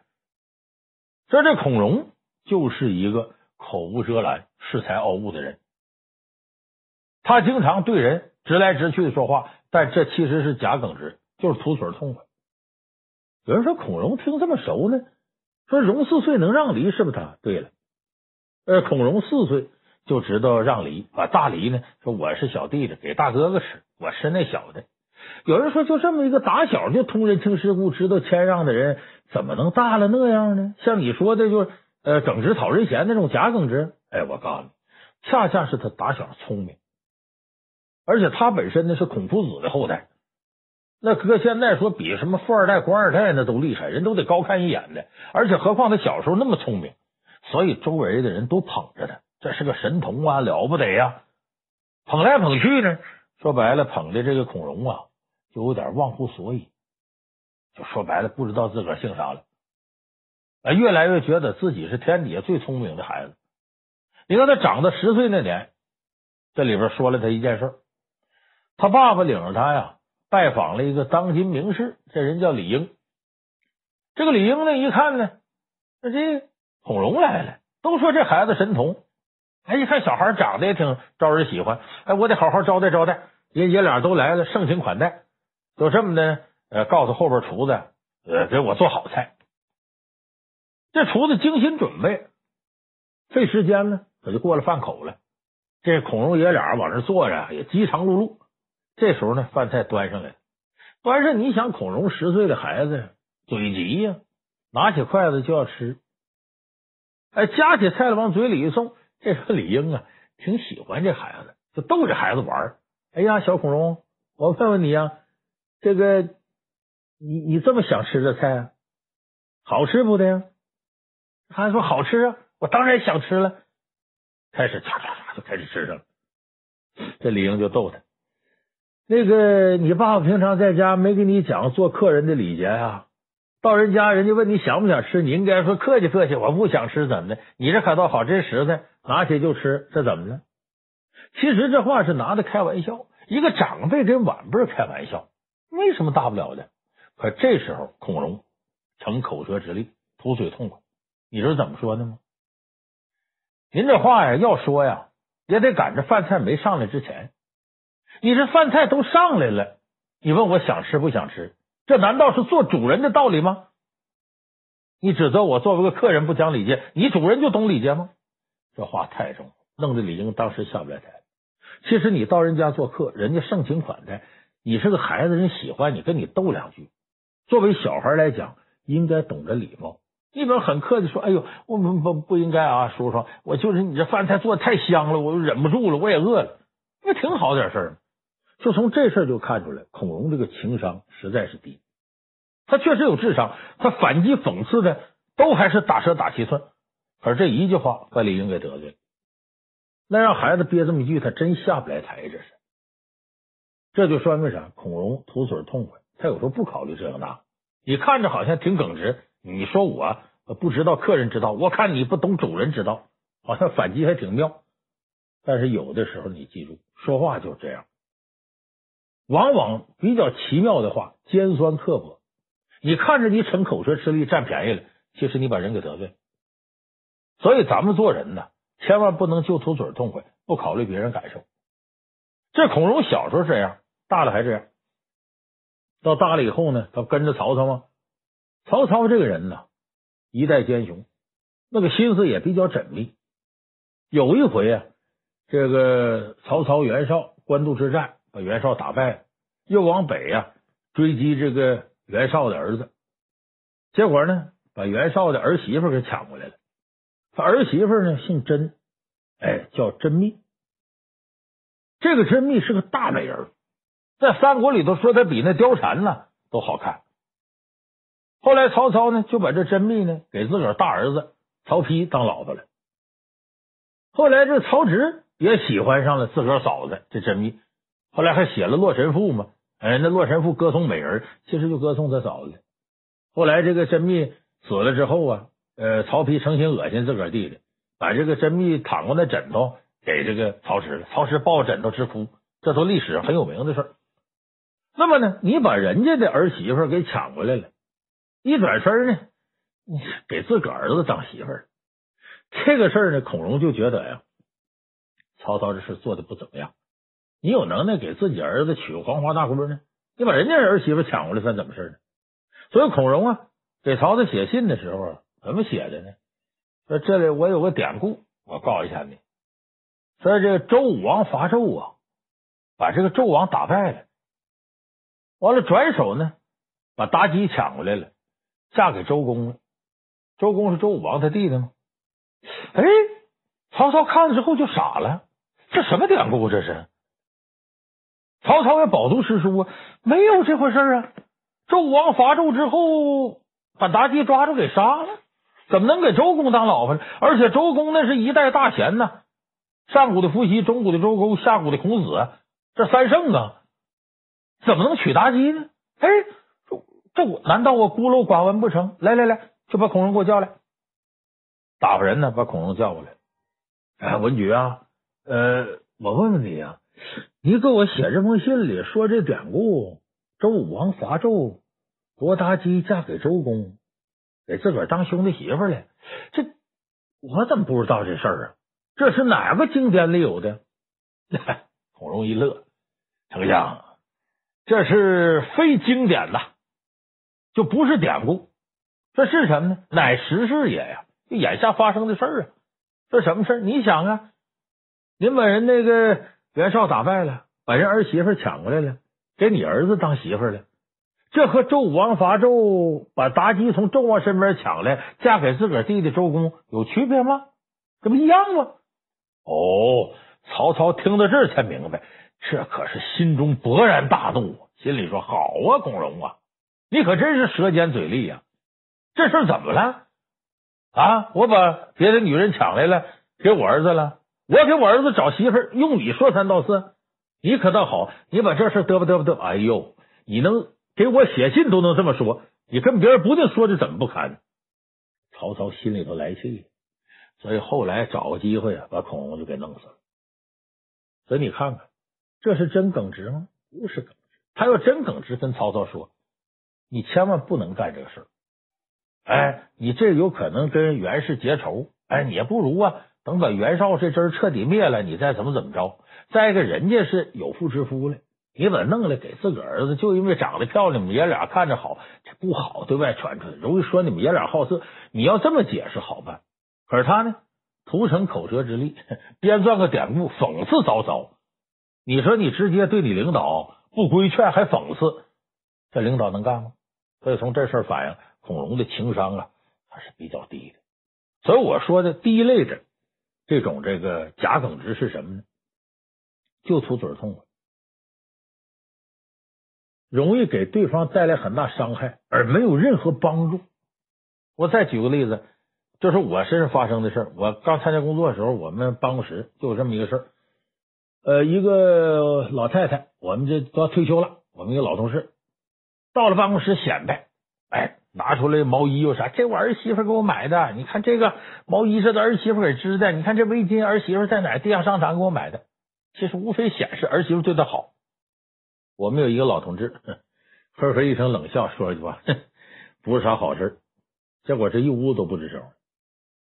Speaker 1: 说这孔融就是一个口无遮拦、恃才傲物的人。”他经常对人直来直去的说话，但这其实是假耿直，就是吐嘴痛快。有人说孔融听这么熟呢，说融四岁能让梨是不是他？对了，呃，孔融四岁就知道让梨，把大梨呢说我是小弟弟，给大哥哥吃，我吃那小的。有人说就这么一个打小就通人情世故、知道谦让的人，怎么能大了那样呢？像你说的，就是呃，耿直讨人嫌那种假耿直。哎，我告诉你，恰恰是他打小聪明，而且他本身呢是孔夫子的后代。那搁现在说比什么富二代、官二代那都厉害，人都得高看一眼的。而且何况他小时候那么聪明，所以周围的人都捧着他，这是个神童啊，了不得呀！捧来捧去呢，说白了，捧的这个孔融啊，就有点忘乎所以，就说白了，不知道自个儿姓啥了。啊，越来越觉得自己是天底下最聪明的孩子。你看他长到十岁那年，这里边说了他一件事，他爸爸领着他呀。拜访了一个当今名士，这人叫李英。这个李英呢，一看呢，那这孔融来了，都说这孩子神童。哎，一看小孩长得也挺招人喜欢，哎，我得好好招待招待。爷爷俩都来了，盛情款待。就这么的，呃，告诉后边厨子，呃，给我做好菜。这厨子精心准备，费时间呢，可就过了饭口了。这孔融爷俩往这坐着，也饥肠辘辘。这时候呢，饭菜端上来了，端上你想，孔融十岁的孩子，嘴急呀，拿起筷子就要吃。哎，夹起菜来往嘴里一送，这时候李英啊，挺喜欢这孩子，就逗着孩子玩。哎呀，小孔融，我问问你啊，这个你你这么想吃这菜啊，好吃不的呀？孩子说好吃啊，我当然想吃了。开始咔咔咔就开始吃上了。这李英就逗他。那个，你爸爸平常在家没给你讲做客人的礼节呀？到人家，人家问你想不想吃，你应该说客气客气，我不想吃，怎么的？你这可倒好，真实在，拿起就吃，这怎么了？其实这话是拿的开玩笑，一个长辈跟晚辈开玩笑，没什么大不了的。可这时候，孔融逞口舌之利，吐嘴痛快，你知道怎么说的吗？您这话呀，要说呀，也得赶着饭菜没上来之前。你这饭菜都上来了，你问我想吃不想吃？这难道是做主人的道理吗？你指责我作为个客人不讲礼节，你主人就懂礼节吗？这话太重，弄得李英当时下不来台。其实你到人家做客，人家盛情款待，你是个孩子，人喜欢你，跟你逗两句。作为小孩来讲，应该懂得礼貌。一边很客气说：“哎呦，我们不不应该啊，叔叔，我就是你这饭菜做的太香了，我忍不住了，我也饿了，那挺好点事儿。”就从这事就看出来，孔融这个情商实在是低。他确实有智商，他反击讽刺的都还是打蛇打七寸。可这一句话把李应给得罪了，那让孩子憋这么一句，他真下不来台。这是，这就说明啥？孔融吐嘴痛快，他有时候不考虑这个那。你看着好像挺耿直，你说我不知道客人之道，我看你不懂主人之道，好像反击还挺妙。但是有的时候你记住，说话就这样。往往比较奇妙的话，尖酸刻薄。你看着你逞口舌之力占便宜了，其实你把人给得罪。所以咱们做人呢，千万不能就图嘴痛快，不考虑别人感受。这孔融小时候这样，大了还这样。到大了以后呢，他跟着曹操吗？曹操这个人呢，一代奸雄，那个心思也比较缜密。有一回啊，这个曹操袁绍官渡之战。把袁绍打败了，又往北呀、啊、追击这个袁绍的儿子，结果呢，把袁绍的儿媳妇给抢过来了。他儿媳妇呢姓甄，哎，叫甄宓。这个甄宓是个大美人，在三国里头说她比那貂蝉呢都好看。后来曹操呢就把这甄宓呢给自个儿大儿子曹丕当老婆了。后来这曹植也喜欢上了自个儿嫂子这甄宓。后来还写了《洛神赋》嘛？哎，那《洛神赋》歌颂美人，其实就歌颂他嫂子。后来这个甄宓死了之后啊，呃，曹丕成心恶心自个儿弟弟，把这个甄宓躺过那枕头给这个曹植了。曹植抱枕头直哭，这都历史很有名的事儿。那么呢，你把人家的儿媳妇给抢过来了，一转身呢，给自个儿子当媳妇儿，这个事儿呢，孔融就觉得呀，曹操这事做的不怎么样。你有能耐给自己儿子娶个黄花大闺呢？你把人家儿媳妇抢过来算怎么事呢？所以孔融啊，给曹操写信的时候怎么写的呢？说这里我有个典故，我告一下你。说这个周武王伐纣啊，把这个纣王打败了，完了转手呢，把妲己抢过来了。嫁给周公了。周公是周武王他弟弟吗？哎，曹操看了之后就傻了，这什么典故？这是？曹操也饱读诗书啊，没有这回事啊！周武王伐纣之后，把妲己抓住给杀了，怎么能给周公当老婆呢？而且周公那是一代大贤呢，上古的伏羲，中古的周公，下古的孔子，这三圣啊，怎么能娶妲己呢？哎，这我难道我孤陋寡闻不成？来来来，就把孔融给我叫来，打发人呢，把孔融叫过来。哎，文举啊，呃，我问问你啊，你给我写这封信里说这典故，周武王伐纣，夺妲己嫁给周公，给自个儿当兄弟媳妇了。这我怎么不知道这事儿啊？这是哪个经典里有的？孔融一乐，丞相。这是非经典呐，就不是典故，这是什么呢？乃时事也呀！就眼下发生的事儿啊！这什么事儿？你想啊，您把人那个袁绍打败了，把人儿媳妇抢过来了，给你儿子当媳妇了，这和周武王伐纣把妲己从纣王身边抢来，嫁给自个儿弟弟周公有区别吗？这不一样吗？哦，曹操听到这儿才明白。这可是心中勃然大怒，心里说：“好啊，孔融啊，你可真是舌尖嘴利呀！这事怎么了？啊，我把别的女人抢来了，给我儿子了。我给我儿子找媳妇，用你说三道四，你可倒好，你把这事嘚吧嘚吧嘚，哎呦，你能给我写信都能这么说，你跟别人不定说的怎么不堪？”曹操心里头来气，所以后来找个机会啊，把孔融就给弄死了。所以你看看。这是真耿直吗？不是耿直。他要真耿直，跟曹操说：“你千万不能干这个事儿。哎，你这有可能跟袁氏结仇。哎，你也不如啊，等把袁绍这支彻底灭了，你再怎么怎么着。再一个，人家是有妇之夫了，你把弄来给自个儿子，就因为长得漂亮，你们爷俩看着好，这不好对外传出去，容易说你们爷俩好色。你要这么解释好办，可是他呢，图逞口舌之力，编撰个典故，讽刺曹操。”你说你直接对你领导不规劝还讽刺，这领导能干吗？所以从这事反映孔融的情商啊还是比较低的。所以我说的第一类人这种这个假耿直是什么呢？就图嘴痛快，容易给对方带来很大伤害，而没有任何帮助。我再举个例子，就是我身上发生的事儿。我刚参加工作的时候，我们办公室就有这么一个事儿。呃，一个老太太，我们这都要退休了。我们一个老同事到了办公室显摆，哎，拿出来毛衣又啥？这我儿媳妇给我买的。你看这个毛衣是他儿媳妇给织的。你看这围巾，儿媳妇在哪？地下商场给我买的。其实无非显示儿媳妇对他好。我们有一个老同志，呵呵一声冷笑，说一句话，不是啥好事。结果这一屋都不吱声。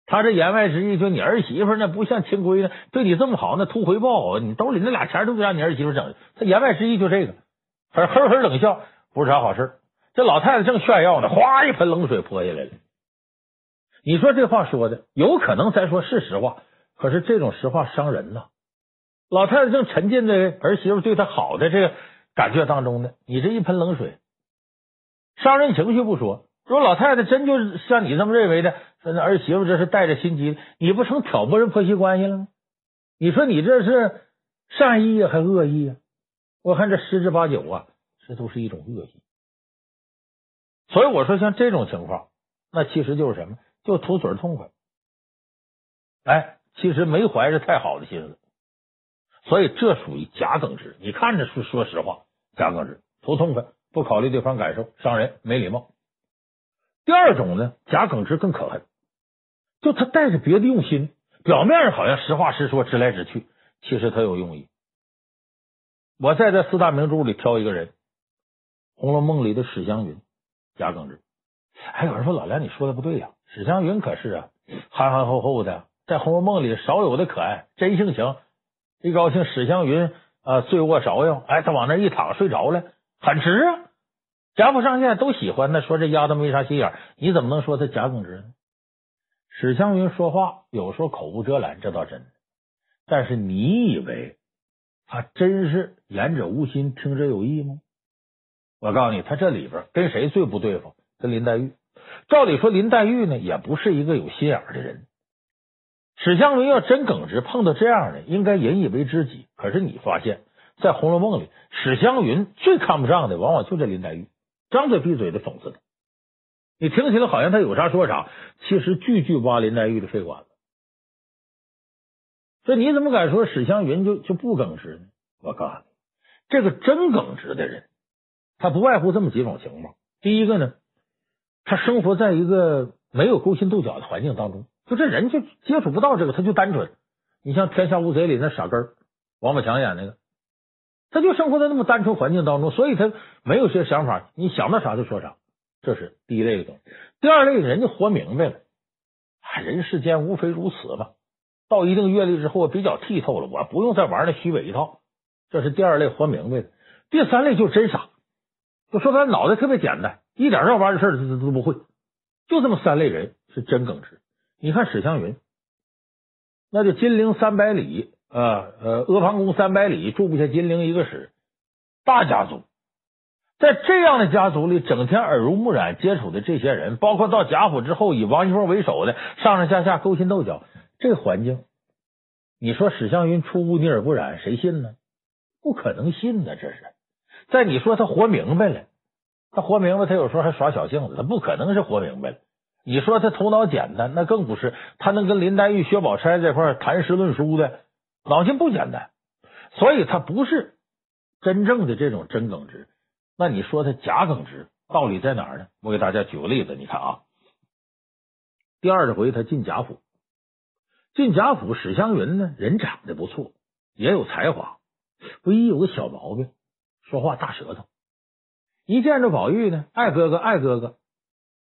Speaker 1: 他这言外之意，就你儿媳妇那不像亲闺呢，对你这么好，那图回报，你兜里那俩钱都得让你儿媳妇整。他言外之意就这个，他呵呵冷笑，不是啥好事。这老太太正炫耀呢，哗一盆冷水泼下来了。你说这话说的有可能咱说是实话，可是这种实话伤人呐。老太太正沉浸在儿媳妇对她好的这个感觉当中呢，你这一盆冷水，伤人情绪不说。如果老太太真就是像你这么认为的，说那儿媳妇这是带着心机，你不成挑拨人婆媳关系了吗？你说你这是善意啊，还恶意啊？我看这十之八九啊，这都是一种恶意。所以我说，像这种情况，那其实就是什么？就图嘴痛快。哎，其实没怀着太好的心思，所以这属于假耿直。你看着是说实话，假耿直，图痛快，不考虑对方感受，伤人，没礼貌。第二种呢，假耿直更可恨，就他带着别的用心，表面上好像实话实说，直来直去，其实他有用意。我再在四大名著里挑一个人，《红楼梦》里的史湘云，假耿直。还有人说老梁你说的不对呀，史湘云可是啊，憨憨厚厚的，在《红楼梦》里少有的可爱，真性情。一高兴，史湘云啊，醉卧芍药，哎，他往那一躺睡着了，很直啊。贾府上下都喜欢他，说这丫头没啥心眼，你怎么能说他假耿直呢？史湘云说话有时候口无遮拦，这倒真。但是你以为他真是言者无心，听者有意吗？我告诉你，他这里边跟谁最不对付？跟林黛玉。照理说，林黛玉呢也不是一个有心眼的人。史湘云要真耿直，碰到这样的，应该引以为知己。可是你发现，在《红楼梦》里，史湘云最看不上的，往往就这林黛玉，张嘴闭嘴的讽刺她。你听起来好像他有啥说啥，其实句句挖林黛玉的肺管子。所以你怎么敢说史湘云就就不耿直呢？我告诉你，这个真耿直的人，他不外乎这么几种情况。第一个呢，他生活在一个没有勾心斗角的环境当中。就这人就接触不到这个，他就单纯。你像《天下无贼》里那傻根儿，王宝强演那个，他就生活在那么单纯环境当中，所以他没有些想法，你想到啥就说啥。这是第一类的东西。第二类人家活明白了，啊人世间无非如此吧。到一定阅历之后，比较剔透了，我不用再玩那虚伪一套。这是第二类活明白的。第三类就是真傻，就说他脑袋特别简单，一点绕弯的事儿他都不会。就这么三类人是真耿直。你看史湘云，那就金陵三百里啊，呃，阿房宫三百里，住不下金陵一个史，大家族，在这样的家族里，整天耳濡目染接触的这些人，包括到贾府之后以王熙凤为首的上上下下勾心斗角，这环境，你说史湘云出污泥而不染，谁信呢？不可能信呢，这是。再你说他活明白了，他活明白，他有时候还耍小性子，他不可能是活明白了。你说他头脑简单，那更不是。他能跟林黛玉、薛宝钗这块谈诗论书的，脑筋不简单，所以他不是真正的这种真耿直。那你说他假耿直，道理在哪儿呢？我给大家举个例子，你看啊，第二回他进贾府，进贾府，史湘云呢，人长得不错，也有才华，唯一有个小毛病，说话大舌头。一见着宝玉呢，爱哥哥，爱哥哥。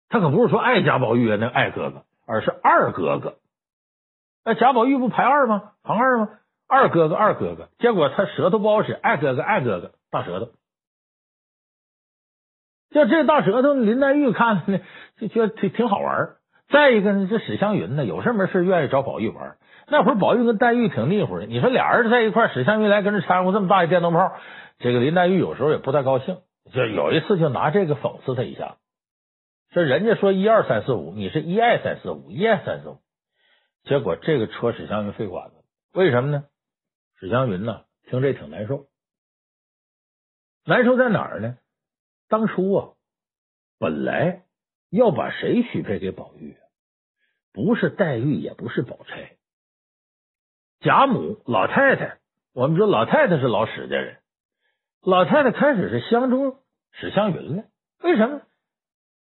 Speaker 1: 他可不是说爱贾宝玉啊，那爱哥哥，而是二哥哥。那贾宝玉不排二吗？旁二吗？二哥哥，二哥哥。结果他舌头不好使，爱哥哥，爱哥哥，大舌头。就这大舌头，林黛玉看呢，就觉得挺挺好玩。再一个呢，这史湘云呢，有事没事愿意找宝玉玩。那会儿宝玉跟黛玉挺腻乎的，你说俩人在一块，史湘云来跟着掺和这么大一电灯泡，这个林黛玉有时候也不太高兴，就有一次就拿这个讽刺他一下。这人家说一二三四五，你是一二三四五，一二三四五，结果这个戳史湘云肺管子，为什么呢？史湘云呢，听这挺难受，难受在哪儿呢？当初啊，本来要把谁许配给宝玉？不是黛玉，也不是宝钗，贾母老太太，我们说老太太是老史家人，老太太开始是相中史湘云了，为什么？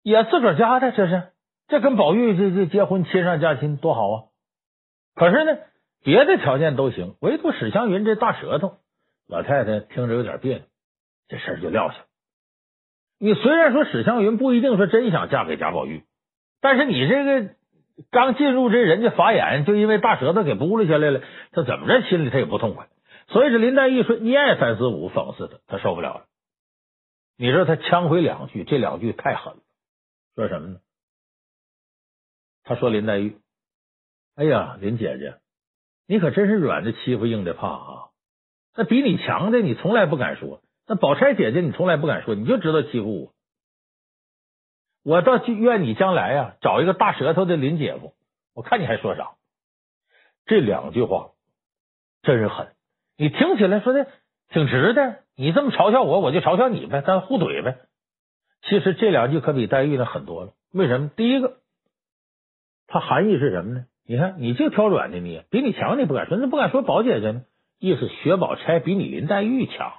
Speaker 1: 也自个儿家的，这是这跟宝玉这这结婚亲上加亲多好啊！可是呢，别的条件都行，唯独史湘云这大舌头，老太太听着有点别扭，这事儿就撂下。你虽然说史湘云不一定说真想嫁给贾宝玉，但是你这个刚进入这人家法眼，就因为大舌头给剥了下来了，他怎么着心里他也不痛快。所以这林黛玉说一二三四五讽刺他，他受不了了。你说他呛回两句，这两句太狠了。说什么呢？他说林黛玉：“哎呀，林姐姐，你可真是软的欺负，硬的怕啊！那比你强的，你从来不敢说；那宝钗姐姐，你从来不敢说，你就知道欺负我。我倒愿你将来呀，找一个大舌头的林姐夫，我看你还说啥？这两句话真是狠，你听起来说的挺直的。你这么嘲笑我，我就嘲笑你呗，咱互怼呗。”其实这两句可比黛玉的狠多了。为什么？第一个，它含义是什么呢？你看，你就挑软的你，比你强，你不敢说，那不敢说宝姐姐呢？意思薛宝钗比你林黛玉强。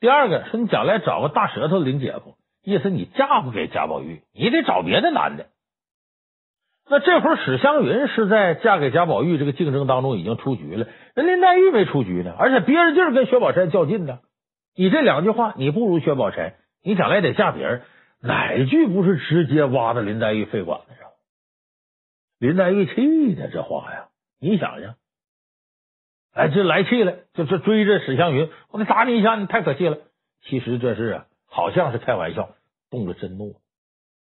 Speaker 1: 第二个，说你将来找个大舌头林姐夫，意思你嫁不给贾宝玉，你得找别的男的。那这会儿史湘云是在嫁给贾宝玉这个竞争当中已经出局了，人林黛玉没出局呢，而且憋着劲儿跟薛宝钗较劲呢。你这两句话，你不如薛宝钗。你将来得嫁别人，哪句不是直接挖到林黛玉肺管子上？林黛玉气的这话呀，你想想，哎，这来气了，就就追着史湘云，我得打你一下，你太可气了。其实这是啊，好像是开玩笑，动了真怒。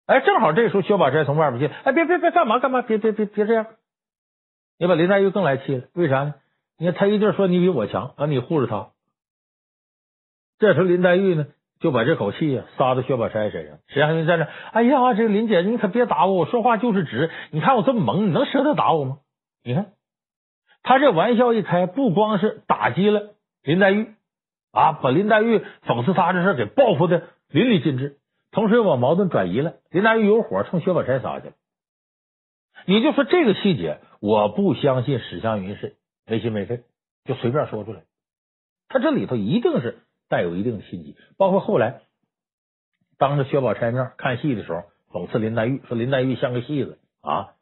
Speaker 1: 哎，正好这时候薛宝钗从外边进，哎，别别别，干嘛干嘛，别别别别这样，你把林黛玉更来气了。为啥呢？你看他一定说你比我强，啊，你护着他。这时候林黛玉呢？就把这口气呀撒到薛宝钗身上。史湘云在那，哎呀，这个林姐，你可别打我，我说话就是直。你看我这么猛，你能舍得打我吗？你看他这玩笑一开，不光是打击了林黛玉啊，把林黛玉讽刺他这事给报复的淋漓尽致，同时又把矛盾转移了。林黛玉有火冲薛宝钗撒去了。你就说这个细节，我不相信史湘云是没心没肺，就随便说出来。他这里头一定是带有一定的心机，包括后来当着薛宝钗面看戏的时候，讽刺林黛玉，说林黛玉像个戏子啊。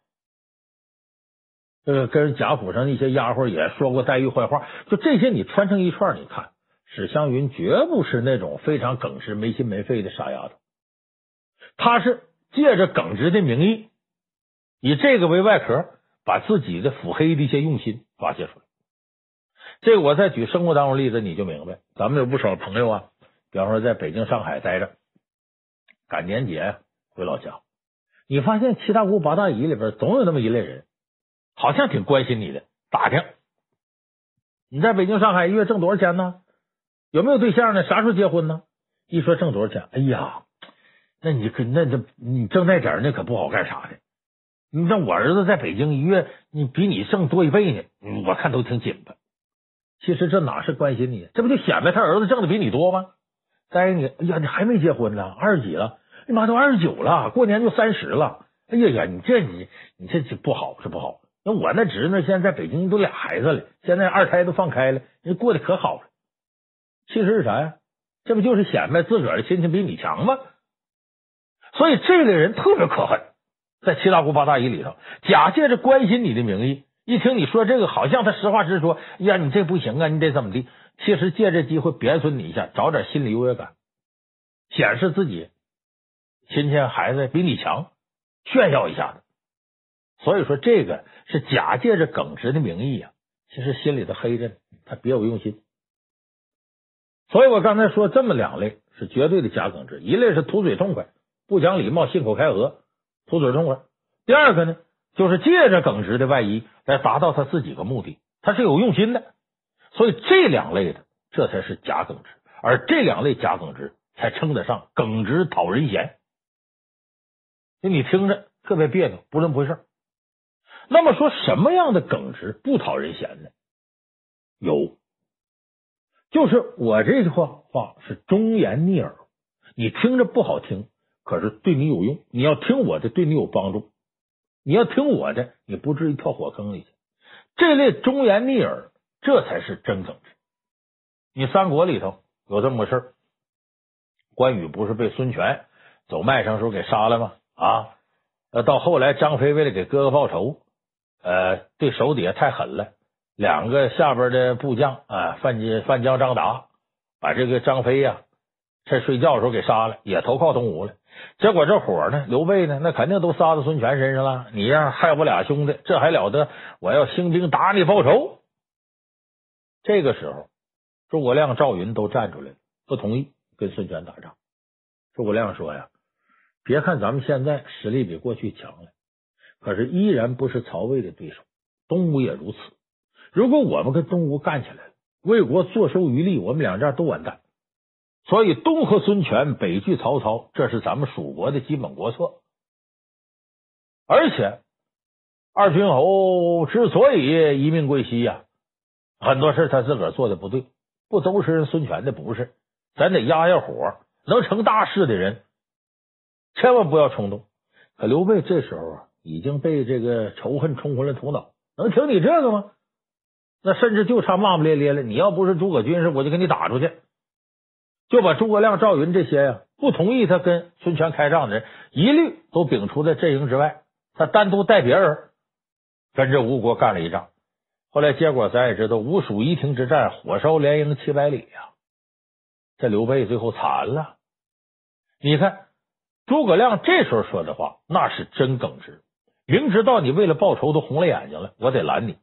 Speaker 1: 这个跟贾府上那些丫鬟也说过黛玉坏话，就这些你穿成一串，你看史湘云绝不是那种非常耿直、没心没肺的傻丫头，她是借着耿直的名义。以这个为外壳，把自己的腹黑的一些用心发泄出来。这个我再举生活当中例子，你就明白。咱们有不少朋友啊，比方说在北京、上海待着，赶年节回老家，你发现七大姑八大姨里边总有那么一类人，好像挺关心你的，打听你在北京、上海一月挣多少钱呢？有没有对象呢？啥时候结婚呢？一说挣多少钱，哎呀，那你可那这你挣那点那可不好干啥的。你像我儿子在北京一月，你比你挣多一倍呢，我看都挺紧巴。其实这哪是关心你，这不就显摆他儿子挣的比你多吗？再一个你，哎呀，你还没结婚呢，二十几了，你妈都二十九了，过年就三十了。哎呀呀，你这你你这这不好是不好。那我那侄子现在在北京都俩孩子了，现在二胎都放开了，人过得可好了。其实是啥呀？这不就是显摆自个儿的亲戚比你强吗？所以这类人特别可恨。在七大姑八大姨里头，假借着关心你的名义，一听你说这个，好像他实话实说。呀，你这不行啊，你得怎么地？其实借这机会贬损你一下，找点心理优越感，显示自己亲戚孩子比你强，炫耀一下子。所以说，这个是假借着耿直的名义呀，其实心里头黑着呢，他别有用心。所以我刚才说这么两类是绝对的假耿直，一类是图嘴痛快、不讲礼貌、信口开河。图嘴痛快。第二个呢，就是借着耿直的外衣来达到他自己的目的，他是有用心的。所以这两类的，这才是假耿直，而这两类假耿直才称得上耿直讨人嫌。你听着特别别扭，不那么回事。那么说什么样的耿直不讨人嫌呢？有，就是我这句话话是忠言逆耳，你听着不好听。可是对你有用，你要听我的，对你有帮助。你要听我的，你不至于跳火坑里去。这类忠言逆耳，这才是真耿直。你三国里头有这么个事儿，关羽不是被孙权走麦城时候给杀了吗？啊，呃，到后来张飞为了给哥哥报仇，呃，对手底下太狠了，两个下边的部将啊，范进、范江、张达，把这个张飞呀、啊，趁睡觉的时候给杀了，也投靠东吴了。结果这火呢，刘备呢，那肯定都撒到孙权身上了。你呀，害我俩兄弟，这还了得？我要兴兵打你报仇。这个时候，诸葛亮、赵云都站出来了，不同意跟孙权打仗。诸葛亮说呀：“别看咱们现在实力比过去强了，可是依然不是曹魏的对手，东吴也如此。如果我们跟东吴干起来了，魏国坐收渔利，我们两家都完蛋。”所以，东和孙权，北拒曹操，这是咱们蜀国的基本国策。而且，二军侯之所以一命归西呀，很多事他自个儿做的不对，不都是人孙权的不是？咱得压压火，能成大事的人，千万不要冲动。可刘备这时候啊，已经被这个仇恨冲昏了头脑，能听你这个吗？那甚至就差骂骂咧咧了。你要不是诸葛军师，我就给你打出去。就把诸葛亮、赵云这些呀不同意他跟孙权开仗的人，一律都摒除在阵营之外。他单独带别人跟着吴国干了一仗。后来结果咱也知道，吴蜀夷亭之战，火烧连营七百里呀。这刘备最后惨了。你看诸葛亮这时候说的话，那是真耿直。明知道你为了报仇都红了眼睛了，我得拦你。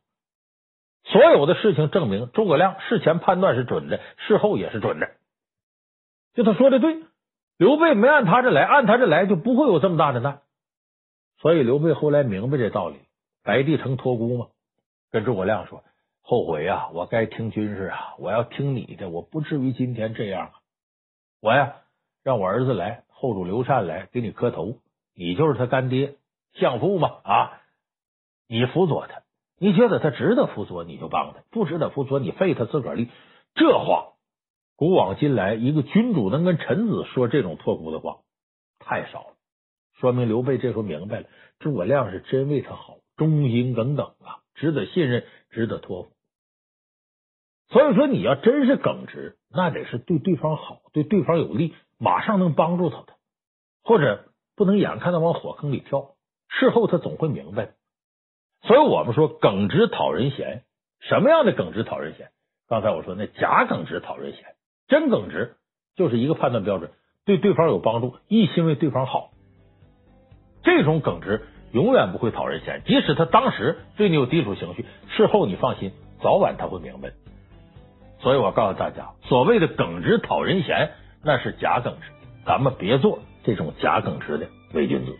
Speaker 1: 所有的事情证明，诸葛亮事前判断是准的，事后也是准的。就他说的对，刘备没按他这来，按他这来就不会有这么大的难。所以刘备后来明白这道理，白帝城托孤嘛，跟诸葛亮说：“后悔呀，我该听军师啊，我要听你的，我不至于今天这样啊。”我呀，让我儿子来，后主刘禅来给你磕头，你就是他干爹，相父嘛啊，你辅佐他，你觉得他值得辅佐，你就帮他；不值得辅佐，你废他自个儿力。这话古往今来，一个君主能跟臣子说这种托孤的话太少了，说明刘备这时候明白了，诸葛亮是真为他好，忠心耿耿啊，值得信任，值得托付。所以说，你要真是耿直，那得是对对方好，对对方有利，马上能帮助他的，或者不能眼看他往火坑里跳，事后他总会明白。所以我们说，耿直讨人嫌。什么样的耿直讨人嫌？刚才我说那假耿直讨人嫌，真耿直就是一个判断标准，对对方有帮助，一心为对方好。这种耿直永远不会讨人嫌，即使他当时对你有抵触情绪，事后你放心，早晚他会明白。所以我告诉大家，所谓的耿直讨人嫌，那是假耿直，咱们别做这种假耿直的伪君子。